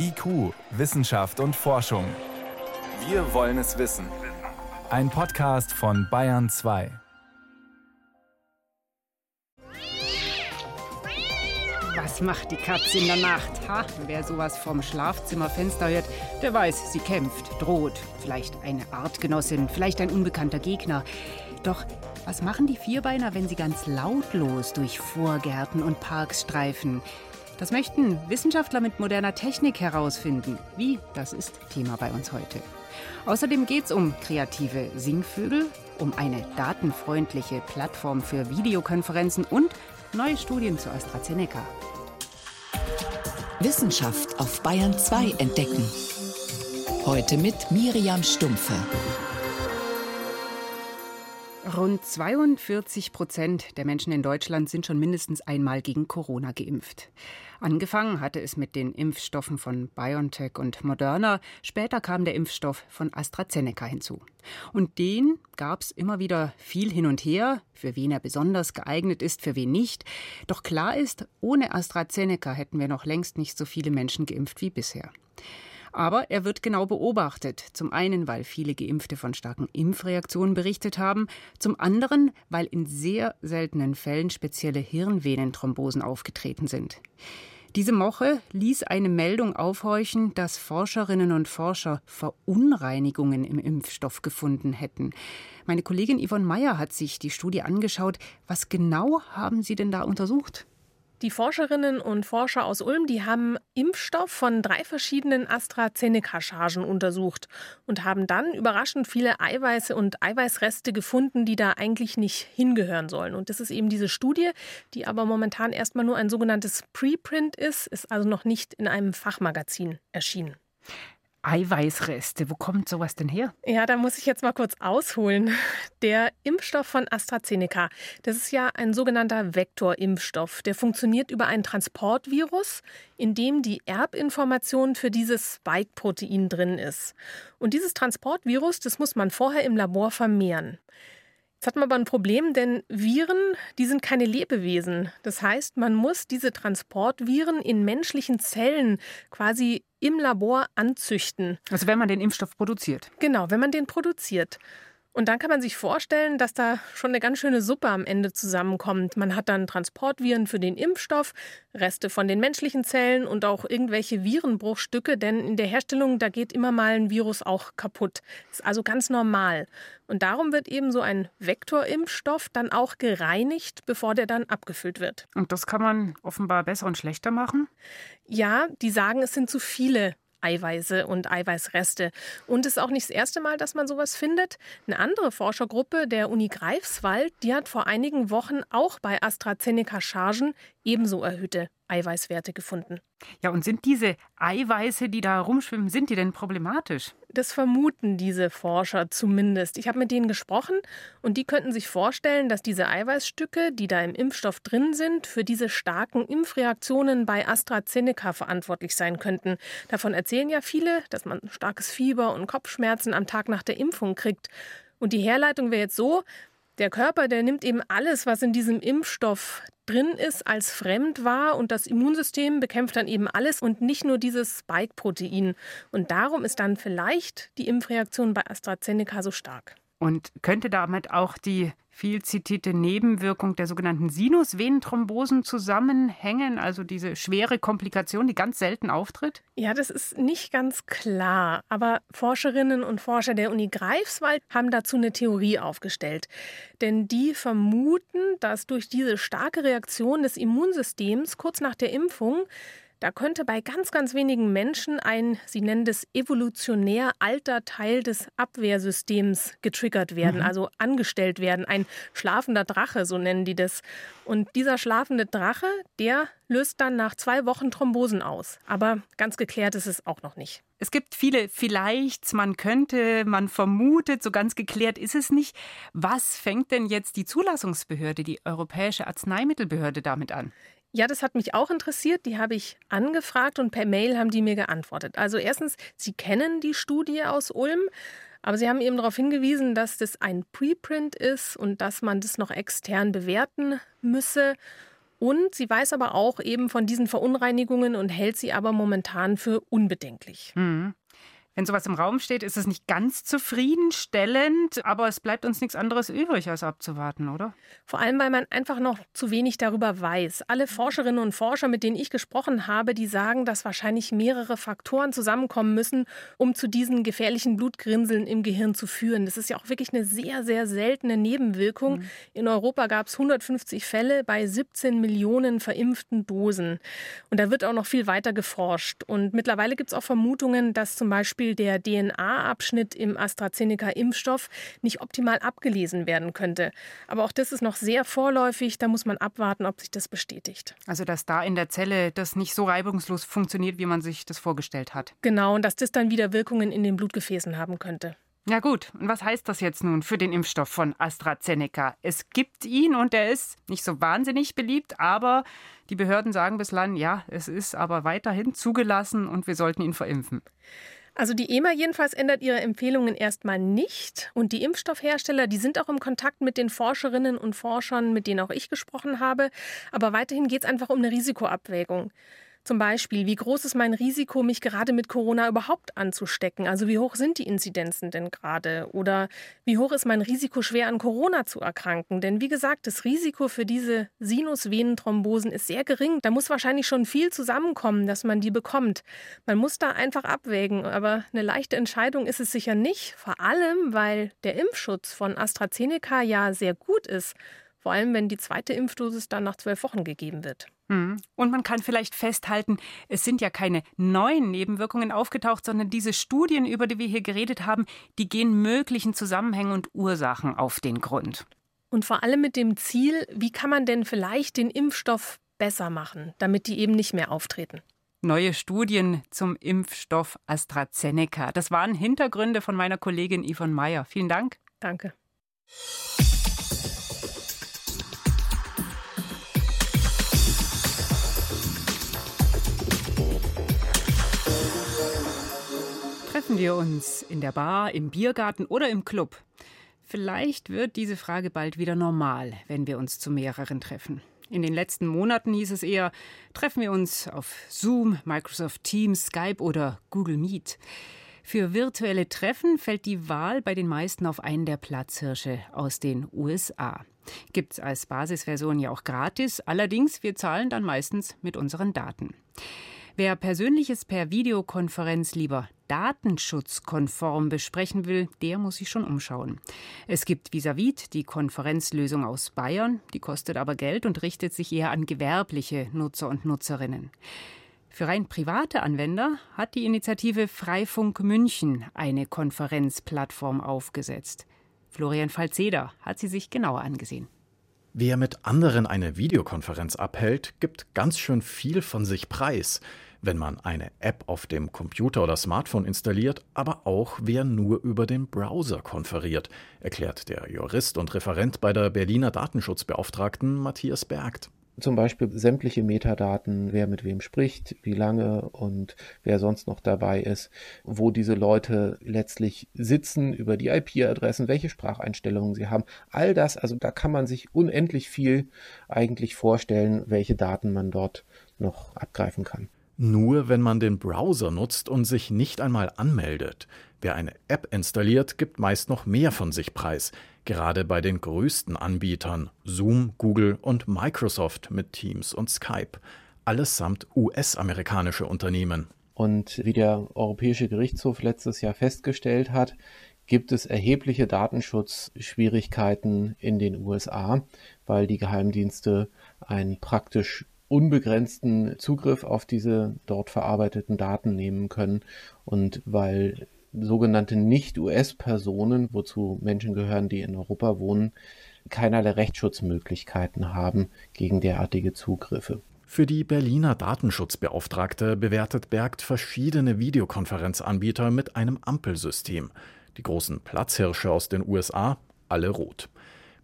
IQ, Wissenschaft und Forschung. Wir wollen es wissen. Ein Podcast von Bayern 2. Was macht die Katze in der Nacht? Ha, wer sowas vom Schlafzimmerfenster hört, der weiß, sie kämpft, droht. Vielleicht eine Artgenossin, vielleicht ein unbekannter Gegner. Doch was machen die Vierbeiner, wenn sie ganz lautlos durch Vorgärten und Parks streifen? Das möchten Wissenschaftler mit moderner Technik herausfinden. Wie? Das ist Thema bei uns heute. Außerdem geht es um kreative Singvögel, um eine datenfreundliche Plattform für Videokonferenzen und neue Studien zu AstraZeneca. Wissenschaft auf Bayern 2 entdecken. Heute mit Miriam Stumpfe. Rund 42 Prozent der Menschen in Deutschland sind schon mindestens einmal gegen Corona geimpft. Angefangen hatte es mit den Impfstoffen von BioNTech und Moderna. Später kam der Impfstoff von AstraZeneca hinzu. Und den gab es immer wieder viel hin und her, für wen er besonders geeignet ist, für wen nicht. Doch klar ist, ohne AstraZeneca hätten wir noch längst nicht so viele Menschen geimpft wie bisher. Aber er wird genau beobachtet. Zum einen, weil viele Geimpfte von starken Impfreaktionen berichtet haben, zum anderen, weil in sehr seltenen Fällen spezielle Hirnvenenthrombosen aufgetreten sind. Diese Woche ließ eine Meldung aufhorchen, dass Forscherinnen und Forscher Verunreinigungen im Impfstoff gefunden hätten. Meine Kollegin Yvonne Meyer hat sich die Studie angeschaut. Was genau haben Sie denn da untersucht? Die Forscherinnen und Forscher aus Ulm, die haben Impfstoff von drei verschiedenen AstraZeneca-Chargen untersucht und haben dann überraschend viele Eiweiße und Eiweißreste gefunden, die da eigentlich nicht hingehören sollen. Und das ist eben diese Studie, die aber momentan erstmal nur ein sogenanntes Preprint ist, ist also noch nicht in einem Fachmagazin erschienen. Eiweißreste. Wo kommt sowas denn her? Ja, da muss ich jetzt mal kurz ausholen. Der Impfstoff von AstraZeneca, das ist ja ein sogenannter Vektorimpfstoff. Der funktioniert über ein Transportvirus, in dem die Erbinformation für dieses Spike-Protein drin ist. Und dieses Transportvirus, das muss man vorher im Labor vermehren. Jetzt hat man aber ein Problem, denn Viren, die sind keine Lebewesen. Das heißt, man muss diese Transportviren in menschlichen Zellen quasi im Labor anzüchten. Also wenn man den Impfstoff produziert. Genau, wenn man den produziert. Und dann kann man sich vorstellen, dass da schon eine ganz schöne Suppe am Ende zusammenkommt. Man hat dann Transportviren für den Impfstoff, Reste von den menschlichen Zellen und auch irgendwelche Virenbruchstücke, denn in der Herstellung, da geht immer mal ein Virus auch kaputt. Das ist also ganz normal. Und darum wird eben so ein Vektorimpfstoff dann auch gereinigt, bevor der dann abgefüllt wird. Und das kann man offenbar besser und schlechter machen? Ja, die sagen, es sind zu viele Eiweiße und Eiweißreste. Und es ist auch nicht das erste Mal, dass man sowas findet. Eine andere Forschergruppe der Uni Greifswald, die hat vor einigen Wochen auch bei AstraZeneca-Chargen ebenso erhöhte Eiweißwerte gefunden. Ja, und sind diese Eiweiße, die da rumschwimmen, sind die denn problematisch? Das vermuten diese Forscher zumindest. Ich habe mit denen gesprochen und die könnten sich vorstellen, dass diese Eiweißstücke, die da im Impfstoff drin sind, für diese starken Impfreaktionen bei AstraZeneca verantwortlich sein könnten. Davon erzählen ja viele, dass man starkes Fieber und Kopfschmerzen am Tag nach der Impfung kriegt. Und die Herleitung wäre jetzt so, der Körper, der nimmt eben alles, was in diesem Impfstoff drin ist, als fremd wahr und das Immunsystem bekämpft dann eben alles und nicht nur dieses Spike-Protein. Und darum ist dann vielleicht die Impfreaktion bei AstraZeneca so stark. Und könnte damit auch die viel zitierte Nebenwirkung der sogenannten Sinusvenenthrombosen zusammenhängen, also diese schwere Komplikation, die ganz selten auftritt? Ja, das ist nicht ganz klar. Aber Forscherinnen und Forscher der Uni Greifswald haben dazu eine Theorie aufgestellt. Denn die vermuten, dass durch diese starke Reaktion des Immunsystems kurz nach der Impfung da könnte bei ganz, ganz wenigen Menschen ein, sie nennen das evolutionär alter Teil des Abwehrsystems getriggert werden, mhm. also angestellt werden. Ein schlafender Drache, so nennen die das. Und dieser schlafende Drache, der löst dann nach zwei Wochen Thrombosen aus. Aber ganz geklärt ist es auch noch nicht. Es gibt viele vielleicht, man könnte, man vermutet, so ganz geklärt ist es nicht. Was fängt denn jetzt die Zulassungsbehörde, die Europäische Arzneimittelbehörde damit an? Ja, das hat mich auch interessiert. Die habe ich angefragt und per Mail haben die mir geantwortet. Also erstens, sie kennen die Studie aus Ulm, aber sie haben eben darauf hingewiesen, dass das ein Preprint ist und dass man das noch extern bewerten müsse. Und sie weiß aber auch eben von diesen Verunreinigungen und hält sie aber momentan für unbedenklich. Mhm. Wenn sowas im Raum steht, ist es nicht ganz zufriedenstellend, aber es bleibt uns nichts anderes übrig, als abzuwarten, oder? Vor allem, weil man einfach noch zu wenig darüber weiß. Alle Forscherinnen und Forscher, mit denen ich gesprochen habe, die sagen, dass wahrscheinlich mehrere Faktoren zusammenkommen müssen, um zu diesen gefährlichen Blutgrinseln im Gehirn zu führen. Das ist ja auch wirklich eine sehr, sehr seltene Nebenwirkung. Mhm. In Europa gab es 150 Fälle bei 17 Millionen verimpften Dosen. Und da wird auch noch viel weiter geforscht. Und mittlerweile gibt es auch Vermutungen, dass zum Beispiel Beispiel der DNA-Abschnitt im AstraZeneca-Impfstoff nicht optimal abgelesen werden könnte. Aber auch das ist noch sehr vorläufig. Da muss man abwarten, ob sich das bestätigt. Also, dass da in der Zelle das nicht so reibungslos funktioniert, wie man sich das vorgestellt hat. Genau, und dass das dann wieder Wirkungen in den Blutgefäßen haben könnte. Ja gut, und was heißt das jetzt nun für den Impfstoff von AstraZeneca? Es gibt ihn und er ist nicht so wahnsinnig beliebt, aber die Behörden sagen bislang, ja, es ist aber weiterhin zugelassen und wir sollten ihn verimpfen. Also die EMA jedenfalls ändert ihre Empfehlungen erstmal nicht. Und die Impfstoffhersteller, die sind auch im Kontakt mit den Forscherinnen und Forschern, mit denen auch ich gesprochen habe. Aber weiterhin geht es einfach um eine Risikoabwägung. Zum Beispiel, wie groß ist mein Risiko, mich gerade mit Corona überhaupt anzustecken? Also wie hoch sind die Inzidenzen denn gerade? Oder wie hoch ist mein Risiko, schwer an Corona zu erkranken? Denn wie gesagt, das Risiko für diese Sinusvenenthrombosen ist sehr gering. Da muss wahrscheinlich schon viel zusammenkommen, dass man die bekommt. Man muss da einfach abwägen. Aber eine leichte Entscheidung ist es sicher nicht. Vor allem, weil der Impfschutz von AstraZeneca ja sehr gut ist. Vor allem, wenn die zweite Impfdosis dann nach zwölf Wochen gegeben wird. Hm. Und man kann vielleicht festhalten, es sind ja keine neuen Nebenwirkungen aufgetaucht, sondern diese Studien, über die wir hier geredet haben, die gehen möglichen Zusammenhängen und Ursachen auf den Grund. Und vor allem mit dem Ziel, wie kann man denn vielleicht den Impfstoff besser machen, damit die eben nicht mehr auftreten. Neue Studien zum Impfstoff AstraZeneca. Das waren Hintergründe von meiner Kollegin Yvonne Meyer. Vielen Dank. Danke. Treffen wir uns in der Bar, im Biergarten oder im Club? Vielleicht wird diese Frage bald wieder normal, wenn wir uns zu mehreren treffen. In den letzten Monaten hieß es eher, treffen wir uns auf Zoom, Microsoft Teams, Skype oder Google Meet. Für virtuelle Treffen fällt die Wahl bei den meisten auf einen der Platzhirsche aus den USA. Gibt es als Basisversion ja auch gratis, allerdings wir zahlen dann meistens mit unseren Daten. Wer Persönliches per Videokonferenz lieber datenschutzkonform besprechen will, der muss sich schon umschauen. Es gibt Visavit, die Konferenzlösung aus Bayern, die kostet aber Geld und richtet sich eher an gewerbliche Nutzer und Nutzerinnen. Für rein private Anwender hat die Initiative Freifunk München eine Konferenzplattform aufgesetzt. Florian Falzeder hat sie sich genauer angesehen. Wer mit anderen eine Videokonferenz abhält, gibt ganz schön viel von sich preis wenn man eine App auf dem Computer oder Smartphone installiert, aber auch wer nur über den Browser konferiert, erklärt der Jurist und Referent bei der Berliner Datenschutzbeauftragten Matthias Bergt zum Beispiel sämtliche Metadaten, wer mit wem spricht, wie lange und wer sonst noch dabei ist, wo diese Leute letztlich sitzen, über die IP-Adressen, welche Spracheinstellungen sie haben. All das, also da kann man sich unendlich viel eigentlich vorstellen, welche Daten man dort noch abgreifen kann. Nur wenn man den Browser nutzt und sich nicht einmal anmeldet. Wer eine App installiert, gibt meist noch mehr von sich preis, gerade bei den größten Anbietern Zoom, Google und Microsoft mit Teams und Skype, allesamt US-amerikanische Unternehmen. Und wie der Europäische Gerichtshof letztes Jahr festgestellt hat, gibt es erhebliche Datenschutzschwierigkeiten in den USA, weil die Geheimdienste ein praktisch unbegrenzten Zugriff auf diese dort verarbeiteten Daten nehmen können und weil sogenannte Nicht-US-Personen, wozu Menschen gehören, die in Europa wohnen, keinerlei Rechtsschutzmöglichkeiten haben gegen derartige Zugriffe. Für die Berliner Datenschutzbeauftragte bewertet Bergt verschiedene Videokonferenzanbieter mit einem Ampelsystem. Die großen Platzhirsche aus den USA, alle rot.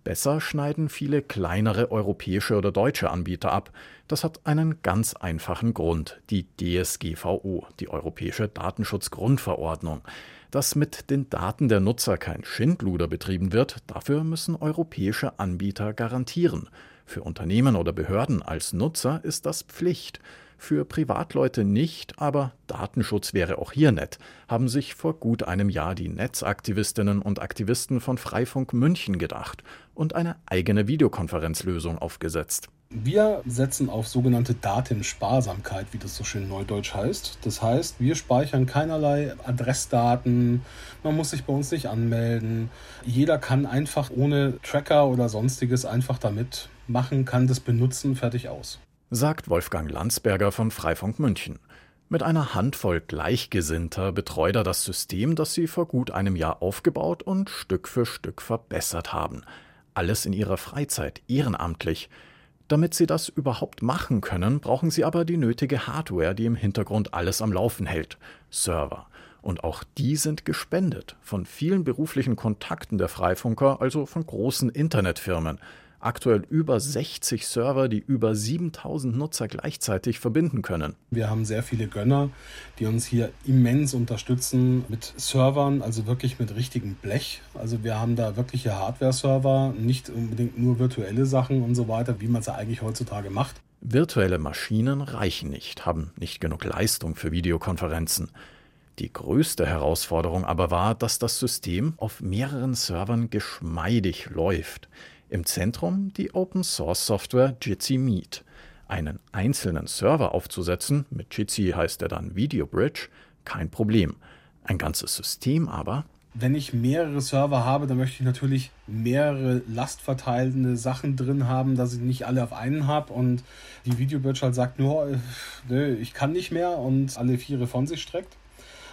Besser schneiden viele kleinere europäische oder deutsche Anbieter ab. Das hat einen ganz einfachen Grund, die DSGVO, die Europäische Datenschutzgrundverordnung. Dass mit den Daten der Nutzer kein Schindluder betrieben wird, dafür müssen europäische Anbieter garantieren. Für Unternehmen oder Behörden als Nutzer ist das Pflicht. Für Privatleute nicht, aber Datenschutz wäre auch hier nett, haben sich vor gut einem Jahr die Netzaktivistinnen und Aktivisten von Freifunk München gedacht und eine eigene Videokonferenzlösung aufgesetzt. Wir setzen auf sogenannte Datensparsamkeit, wie das so schön neudeutsch heißt. Das heißt, wir speichern keinerlei Adressdaten, man muss sich bei uns nicht anmelden. Jeder kann einfach ohne Tracker oder sonstiges einfach damit machen, kann das benutzen, fertig aus. Sagt Wolfgang Landsberger von Freifunk München. Mit einer Handvoll Gleichgesinnter betreut er das System, das sie vor gut einem Jahr aufgebaut und Stück für Stück verbessert haben. Alles in ihrer Freizeit, ehrenamtlich. Damit sie das überhaupt machen können, brauchen sie aber die nötige Hardware, die im Hintergrund alles am Laufen hält. Server. Und auch die sind gespendet von vielen beruflichen Kontakten der Freifunker, also von großen Internetfirmen aktuell über 60 Server, die über 7000 Nutzer gleichzeitig verbinden können. Wir haben sehr viele Gönner, die uns hier immens unterstützen mit Servern, also wirklich mit richtigem Blech. Also wir haben da wirkliche Hardware-Server, nicht unbedingt nur virtuelle Sachen und so weiter, wie man es eigentlich heutzutage macht. Virtuelle Maschinen reichen nicht, haben nicht genug Leistung für Videokonferenzen. Die größte Herausforderung aber war, dass das System auf mehreren Servern geschmeidig läuft. Im Zentrum die Open-Source-Software Jitsi Meet. Einen einzelnen Server aufzusetzen, mit Jitsi heißt er dann Video Bridge, kein Problem. Ein ganzes System aber wenn ich mehrere Server habe, dann möchte ich natürlich mehrere lastverteilende Sachen drin haben, dass ich nicht alle auf einen habe und die Video Bridge halt sagt nur, äh, nö, ich kann nicht mehr und alle Viere von sich streckt.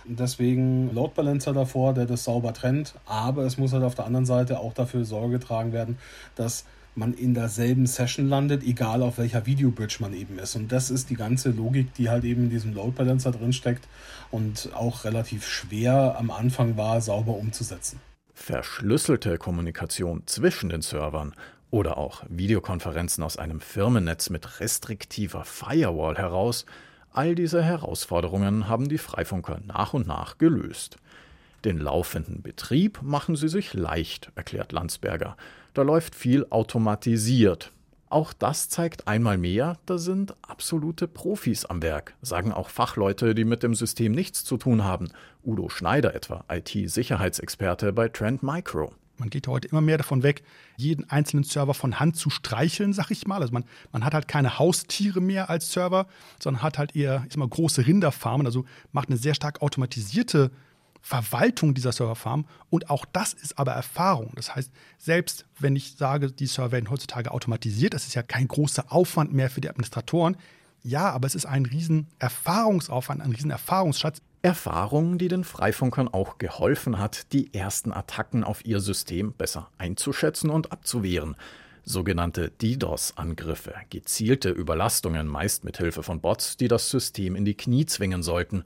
Deswegen Load Balancer davor, der das sauber trennt. Aber es muss halt auf der anderen Seite auch dafür Sorge getragen werden, dass man in derselben Session landet, egal auf welcher Videobridge man eben ist. Und das ist die ganze Logik, die halt eben in diesem Load Balancer drin steckt und auch relativ schwer am Anfang war, sauber umzusetzen. Verschlüsselte Kommunikation zwischen den Servern oder auch Videokonferenzen aus einem Firmennetz mit restriktiver Firewall heraus All diese Herausforderungen haben die Freifunker nach und nach gelöst. Den laufenden Betrieb machen sie sich leicht, erklärt Landsberger. Da läuft viel automatisiert. Auch das zeigt einmal mehr, da sind absolute Profis am Werk, sagen auch Fachleute, die mit dem System nichts zu tun haben. Udo Schneider etwa, IT-Sicherheitsexperte bei Trend Micro. Man geht heute immer mehr davon weg, jeden einzelnen Server von Hand zu streicheln, sag ich mal. Also man, man hat halt keine Haustiere mehr als Server, sondern hat halt eher ich sag mal, große Rinderfarmen, also macht eine sehr stark automatisierte Verwaltung dieser Serverfarm. Und auch das ist aber Erfahrung. Das heißt, selbst wenn ich sage, die Server werden heutzutage automatisiert, das ist ja kein großer Aufwand mehr für die Administratoren. Ja, aber es ist ein riesen Erfahrungsaufwand, ein riesen Erfahrungsschatz, Erfahrung, die den Freifunkern auch geholfen hat, die ersten Attacken auf ihr System besser einzuschätzen und abzuwehren. Sogenannte DDoS-Angriffe, gezielte Überlastungen, meist mit Hilfe von Bots, die das System in die Knie zwingen sollten.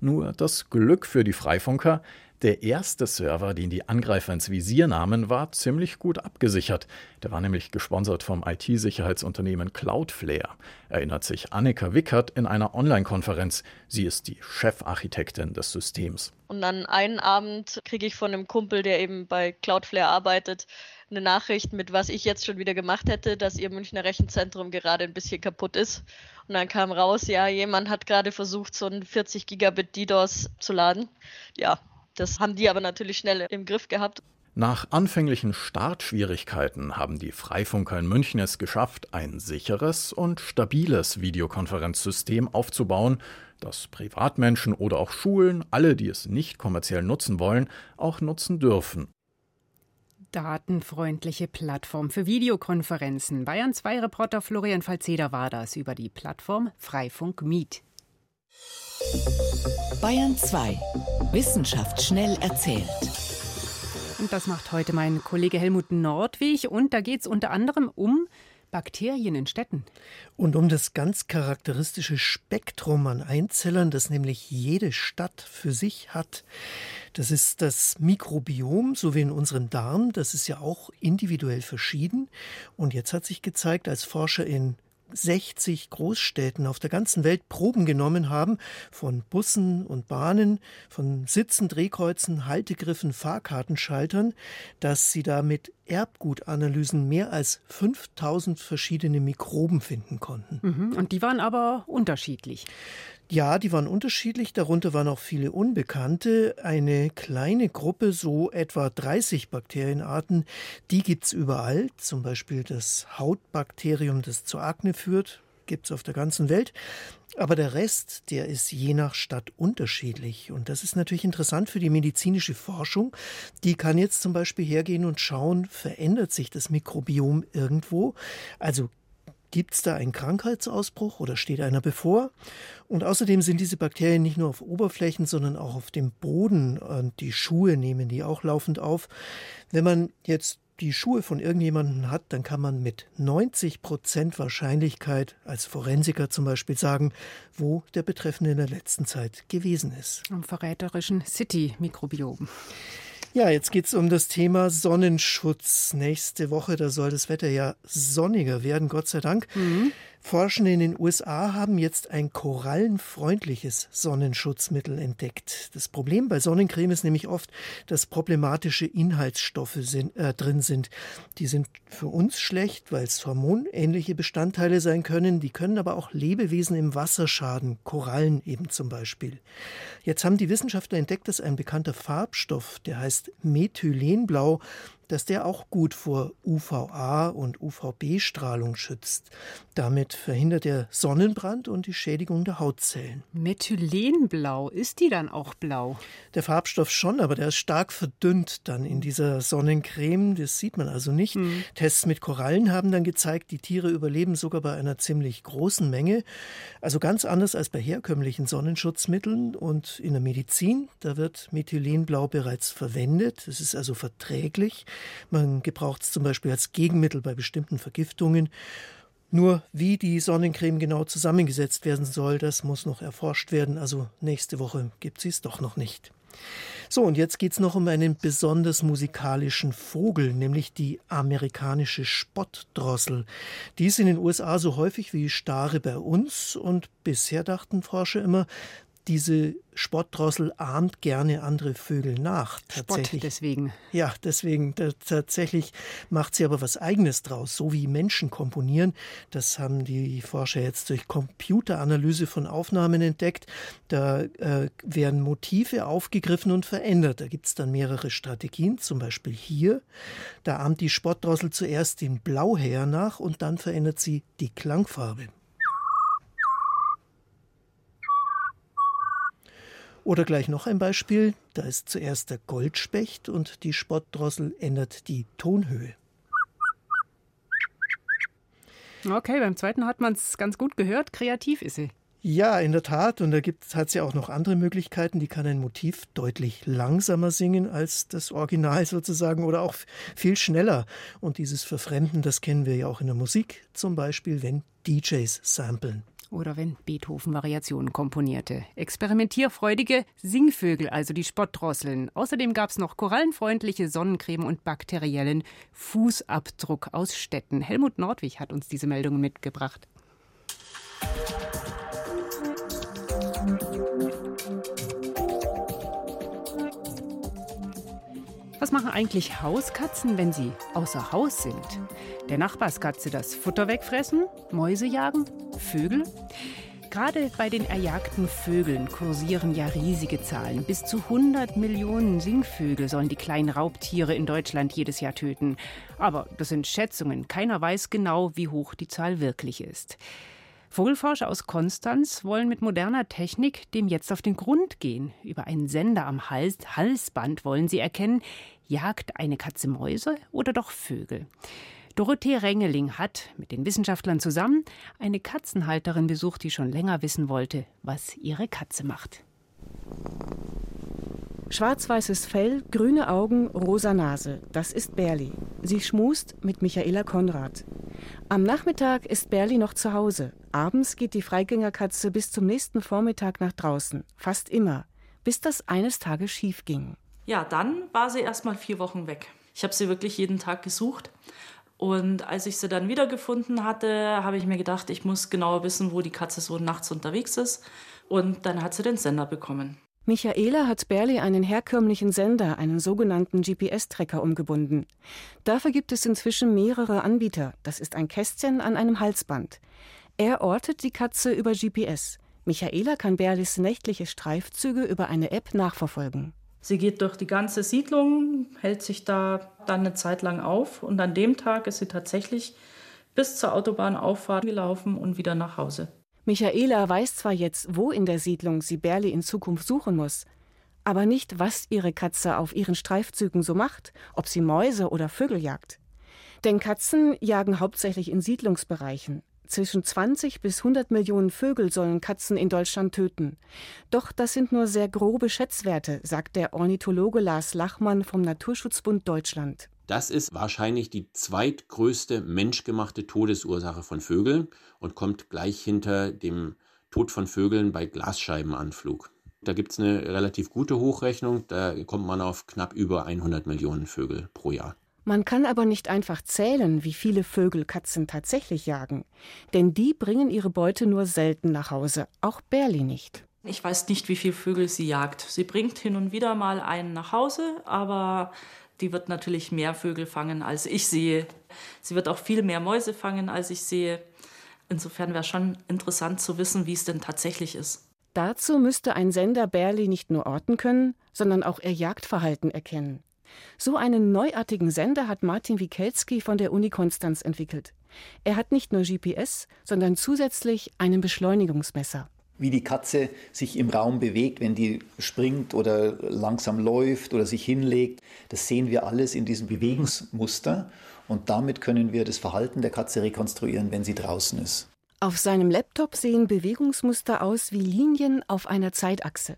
Nur das Glück für die Freifunker, der erste Server, den die Angreifer ins Visier nahmen, war ziemlich gut abgesichert. Der war nämlich gesponsert vom IT-Sicherheitsunternehmen Cloudflare, erinnert sich Annika Wickert in einer Online-Konferenz. Sie ist die Chefarchitektin des Systems. Und dann einen Abend kriege ich von einem Kumpel, der eben bei Cloudflare arbeitet, eine Nachricht mit, was ich jetzt schon wieder gemacht hätte, dass ihr Münchner Rechenzentrum gerade ein bisschen kaputt ist. Und dann kam raus, ja, jemand hat gerade versucht, so ein 40 Gigabit DDoS zu laden. Ja, das haben die aber natürlich schnell im Griff gehabt. Nach anfänglichen Startschwierigkeiten haben die Freifunker in München es geschafft, ein sicheres und stabiles Videokonferenzsystem aufzubauen, das Privatmenschen oder auch Schulen, alle, die es nicht kommerziell nutzen wollen, auch nutzen dürfen. Datenfreundliche Plattform für Videokonferenzen. Bayern 2 Reporter Florian Falzeder war das über die Plattform Freifunk Meet. Bayern 2. Wissenschaft schnell erzählt. Und das macht heute mein Kollege Helmut Nordwig. Und da geht es unter anderem um Bakterien in Städten. Und um das ganz charakteristische Spektrum an Einzellern, das nämlich jede Stadt für sich hat. Das ist das Mikrobiom, so wie in unserem Darm. Das ist ja auch individuell verschieden. Und jetzt hat sich gezeigt, als Forscher in 60 Großstädten auf der ganzen Welt Proben genommen haben, von Bussen und Bahnen, von Sitzen, Drehkreuzen, Haltegriffen, Fahrkartenschaltern, dass sie da mit Erbgutanalysen mehr als 5000 verschiedene Mikroben finden konnten. Mhm. Und die waren aber unterschiedlich. Ja, die waren unterschiedlich, darunter waren auch viele unbekannte. Eine kleine Gruppe, so etwa 30 Bakterienarten, die gibt es überall. Zum Beispiel das Hautbakterium, das zur Akne führt, gibt es auf der ganzen Welt. Aber der Rest, der ist je nach Stadt unterschiedlich. Und das ist natürlich interessant für die medizinische Forschung. Die kann jetzt zum Beispiel hergehen und schauen, verändert sich das Mikrobiom irgendwo? Also Gibt es da einen Krankheitsausbruch oder steht einer bevor? Und außerdem sind diese Bakterien nicht nur auf Oberflächen, sondern auch auf dem Boden. Und die Schuhe nehmen die auch laufend auf. Wenn man jetzt die Schuhe von irgendjemandem hat, dann kann man mit 90 Prozent Wahrscheinlichkeit als Forensiker zum Beispiel sagen, wo der Betreffende in der letzten Zeit gewesen ist. Am verräterischen City-Mikrobiom. Ja, jetzt geht es um das Thema Sonnenschutz. Nächste Woche, da soll das Wetter ja sonniger werden, Gott sei Dank. Mhm. Forschende in den USA haben jetzt ein korallenfreundliches Sonnenschutzmittel entdeckt. Das Problem bei Sonnencreme ist nämlich oft, dass problematische Inhaltsstoffe sind, äh, drin sind. Die sind für uns schlecht, weil es hormonähnliche Bestandteile sein können. Die können aber auch Lebewesen im Wasser schaden, Korallen eben zum Beispiel. Jetzt haben die Wissenschaftler entdeckt, dass ein bekannter Farbstoff, der heißt Methylenblau, dass der auch gut vor UVA und UVB-Strahlung schützt. Damit verhindert er Sonnenbrand und die Schädigung der Hautzellen. Methylenblau, ist die dann auch blau? Der Farbstoff schon, aber der ist stark verdünnt dann in dieser Sonnencreme. Das sieht man also nicht. Mhm. Tests mit Korallen haben dann gezeigt, die Tiere überleben sogar bei einer ziemlich großen Menge. Also ganz anders als bei herkömmlichen Sonnenschutzmitteln und in der Medizin. Da wird Methylenblau bereits verwendet. Es ist also verträglich. Man gebraucht es zum Beispiel als Gegenmittel bei bestimmten Vergiftungen. Nur wie die Sonnencreme genau zusammengesetzt werden soll, das muss noch erforscht werden. Also nächste Woche gibt sie es doch noch nicht. So, und jetzt geht es noch um einen besonders musikalischen Vogel, nämlich die amerikanische Spottdrossel. Die ist in den USA so häufig wie Stare bei uns und bisher dachten Forscher immer, diese Spottdrossel ahmt gerne andere Vögel nach. Spott deswegen. Ja, deswegen. Tatsächlich macht sie aber was Eigenes draus, so wie Menschen komponieren. Das haben die Forscher jetzt durch Computeranalyse von Aufnahmen entdeckt. Da äh, werden Motive aufgegriffen und verändert. Da gibt es dann mehrere Strategien, zum Beispiel hier. Da ahmt die Spottdrossel zuerst den Blauher nach und dann verändert sie die Klangfarbe. Oder gleich noch ein Beispiel. Da ist zuerst der Goldspecht und die Spottdrossel ändert die Tonhöhe. Okay, beim zweiten hat man es ganz gut gehört. Kreativ ist sie. Ja, in der Tat. Und da hat sie auch noch andere Möglichkeiten. Die kann ein Motiv deutlich langsamer singen als das Original sozusagen oder auch viel schneller. Und dieses Verfremden, das kennen wir ja auch in der Musik, zum Beispiel wenn DJs samplen oder wenn Beethoven Variationen komponierte. Experimentierfreudige Singvögel, also die Spottdrosseln. Außerdem gab es noch korallenfreundliche Sonnencreme und bakteriellen Fußabdruck aus Städten. Helmut Nordwig hat uns diese Meldungen mitgebracht. Was machen eigentlich Hauskatzen, wenn sie außer Haus sind? Der Nachbarskatze das Futter wegfressen? Mäuse jagen? Vögel? Gerade bei den erjagten Vögeln kursieren ja riesige Zahlen. Bis zu 100 Millionen Singvögel sollen die kleinen Raubtiere in Deutschland jedes Jahr töten. Aber das sind Schätzungen. Keiner weiß genau, wie hoch die Zahl wirklich ist. Vogelforscher aus Konstanz wollen mit moderner Technik dem jetzt auf den Grund gehen. Über einen Sender am Hals, Halsband wollen sie erkennen, jagt eine Katze Mäuse oder doch Vögel. Dorothee Rengeling hat mit den Wissenschaftlern zusammen eine Katzenhalterin besucht, die schon länger wissen wollte, was ihre Katze macht. Schwarz-weißes Fell, grüne Augen, rosa Nase. Das ist Berli. Sie schmust mit Michaela Konrad. Am Nachmittag ist Berli noch zu Hause. Abends geht die Freigängerkatze bis zum nächsten Vormittag nach draußen. Fast immer. Bis das eines Tages schief ging. Ja, dann war sie erst mal vier Wochen weg. Ich habe sie wirklich jeden Tag gesucht. Und als ich sie dann wiedergefunden hatte, habe ich mir gedacht, ich muss genauer wissen, wo die Katze so nachts unterwegs ist. Und dann hat sie den Sender bekommen. Michaela hat Berli einen herkömmlichen Sender, einen sogenannten GPS-Tracker, umgebunden. Dafür gibt es inzwischen mehrere Anbieter. Das ist ein Kästchen an einem Halsband. Er ortet die Katze über GPS. Michaela kann Berlis nächtliche Streifzüge über eine App nachverfolgen. Sie geht durch die ganze Siedlung, hält sich da dann eine Zeit lang auf und an dem Tag ist sie tatsächlich bis zur Autobahnauffahrt gelaufen und wieder nach Hause. Michaela weiß zwar jetzt, wo in der Siedlung sie Berli in Zukunft suchen muss, aber nicht, was ihre Katze auf ihren Streifzügen so macht, ob sie Mäuse oder Vögel jagt. Denn Katzen jagen hauptsächlich in Siedlungsbereichen. Zwischen 20 bis 100 Millionen Vögel sollen Katzen in Deutschland töten. Doch das sind nur sehr grobe Schätzwerte, sagt der Ornithologe Lars Lachmann vom Naturschutzbund Deutschland. Das ist wahrscheinlich die zweitgrößte menschgemachte Todesursache von Vögeln und kommt gleich hinter dem Tod von Vögeln bei Glasscheibenanflug. Da gibt es eine relativ gute Hochrechnung, da kommt man auf knapp über 100 Millionen Vögel pro Jahr. Man kann aber nicht einfach zählen, wie viele Vögel Katzen tatsächlich jagen. Denn die bringen ihre Beute nur selten nach Hause, auch Berli nicht. Ich weiß nicht, wie viele Vögel sie jagt. Sie bringt hin und wieder mal einen nach Hause, aber die wird natürlich mehr Vögel fangen, als ich sehe. Sie wird auch viel mehr Mäuse fangen, als ich sehe. Insofern wäre schon interessant zu wissen, wie es denn tatsächlich ist. Dazu müsste ein Sender Berli nicht nur orten können, sondern auch ihr Jagdverhalten erkennen. So einen neuartigen Sender hat Martin Wikelski von der Uni Konstanz entwickelt. Er hat nicht nur GPS, sondern zusätzlich einen Beschleunigungsmesser wie die Katze sich im Raum bewegt, wenn die springt oder langsam läuft oder sich hinlegt. Das sehen wir alles in diesem Bewegungsmuster und damit können wir das Verhalten der Katze rekonstruieren, wenn sie draußen ist. Auf seinem Laptop sehen Bewegungsmuster aus wie Linien auf einer Zeitachse.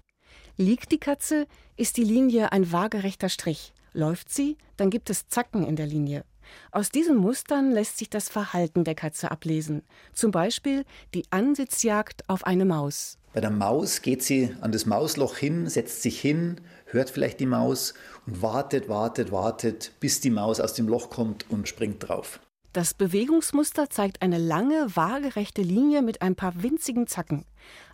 Liegt die Katze, ist die Linie ein waagerechter Strich. Läuft sie, dann gibt es Zacken in der Linie. Aus diesen Mustern lässt sich das Verhalten der Katze ablesen. Zum Beispiel die Ansitzjagd auf eine Maus. Bei der Maus geht sie an das Mausloch hin, setzt sich hin, hört vielleicht die Maus und wartet, wartet, wartet, bis die Maus aus dem Loch kommt und springt drauf. Das Bewegungsmuster zeigt eine lange, waagerechte Linie mit ein paar winzigen Zacken.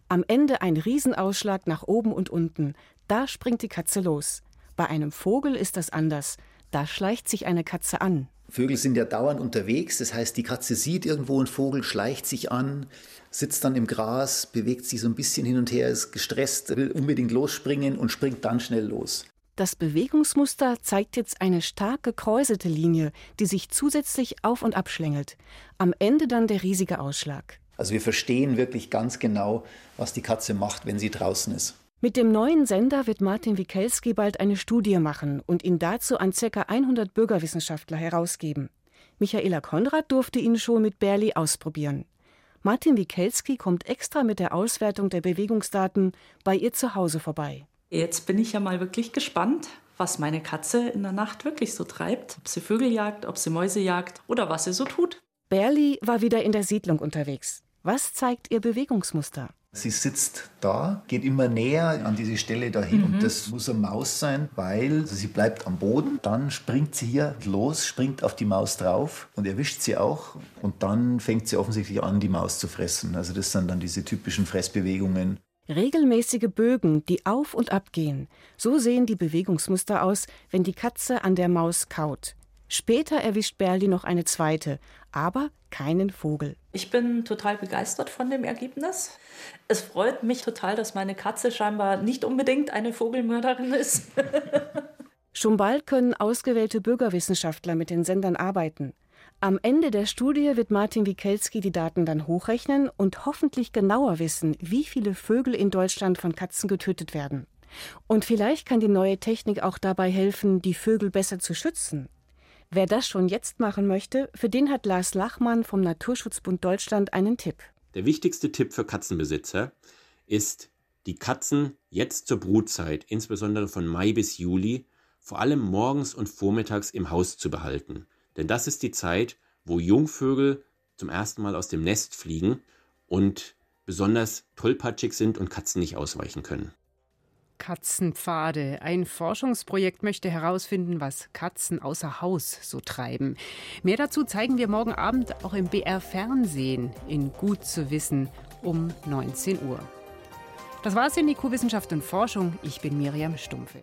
Am Ende ein Riesenausschlag nach oben und unten. Da springt die Katze los. Bei einem Vogel ist das anders. Da schleicht sich eine Katze an. Vögel sind ja dauernd unterwegs, das heißt, die Katze sieht irgendwo einen Vogel, schleicht sich an, sitzt dann im Gras, bewegt sich so ein bisschen hin und her, ist gestresst, will unbedingt losspringen und springt dann schnell los. Das Bewegungsmuster zeigt jetzt eine stark gekräuselte Linie, die sich zusätzlich auf und abschlängelt. Am Ende dann der riesige Ausschlag. Also wir verstehen wirklich ganz genau, was die Katze macht, wenn sie draußen ist. Mit dem neuen Sender wird Martin Wikelski bald eine Studie machen und ihn dazu an ca. 100 Bürgerwissenschaftler herausgeben. Michaela Konrad durfte ihn schon mit Berli ausprobieren. Martin Wikelski kommt extra mit der Auswertung der Bewegungsdaten bei ihr zu Hause vorbei. Jetzt bin ich ja mal wirklich gespannt, was meine Katze in der Nacht wirklich so treibt. Ob sie Vögel jagt, ob sie Mäuse jagt oder was sie so tut. Berli war wieder in der Siedlung unterwegs. Was zeigt ihr Bewegungsmuster? Sie sitzt da, geht immer näher an diese Stelle dahin mhm. und das muss eine Maus sein, weil also sie bleibt am Boden, dann springt sie hier los, springt auf die Maus drauf und erwischt sie auch und dann fängt sie offensichtlich an, die Maus zu fressen. Also das sind dann diese typischen Fressbewegungen. Regelmäßige Bögen, die auf und ab gehen. So sehen die Bewegungsmuster aus, wenn die Katze an der Maus kaut. Später erwischt Berli noch eine zweite, aber keinen Vogel. Ich bin total begeistert von dem Ergebnis. Es freut mich total, dass meine Katze scheinbar nicht unbedingt eine Vogelmörderin ist. Schon bald können ausgewählte Bürgerwissenschaftler mit den Sendern arbeiten. Am Ende der Studie wird Martin Wikelski die Daten dann hochrechnen und hoffentlich genauer wissen, wie viele Vögel in Deutschland von Katzen getötet werden. Und vielleicht kann die neue Technik auch dabei helfen, die Vögel besser zu schützen. Wer das schon jetzt machen möchte, für den hat Lars Lachmann vom Naturschutzbund Deutschland einen Tipp. Der wichtigste Tipp für Katzenbesitzer ist, die Katzen jetzt zur Brutzeit, insbesondere von Mai bis Juli, vor allem morgens und vormittags im Haus zu behalten. Denn das ist die Zeit, wo Jungvögel zum ersten Mal aus dem Nest fliegen und besonders tollpatschig sind und Katzen nicht ausweichen können. Katzenpfade. Ein Forschungsprojekt möchte herausfinden, was Katzen außer Haus so treiben. Mehr dazu zeigen wir morgen Abend auch im BR Fernsehen in Gut zu wissen um 19 Uhr. Das war's in IQ Wissenschaft und Forschung. Ich bin Miriam Stumpfe.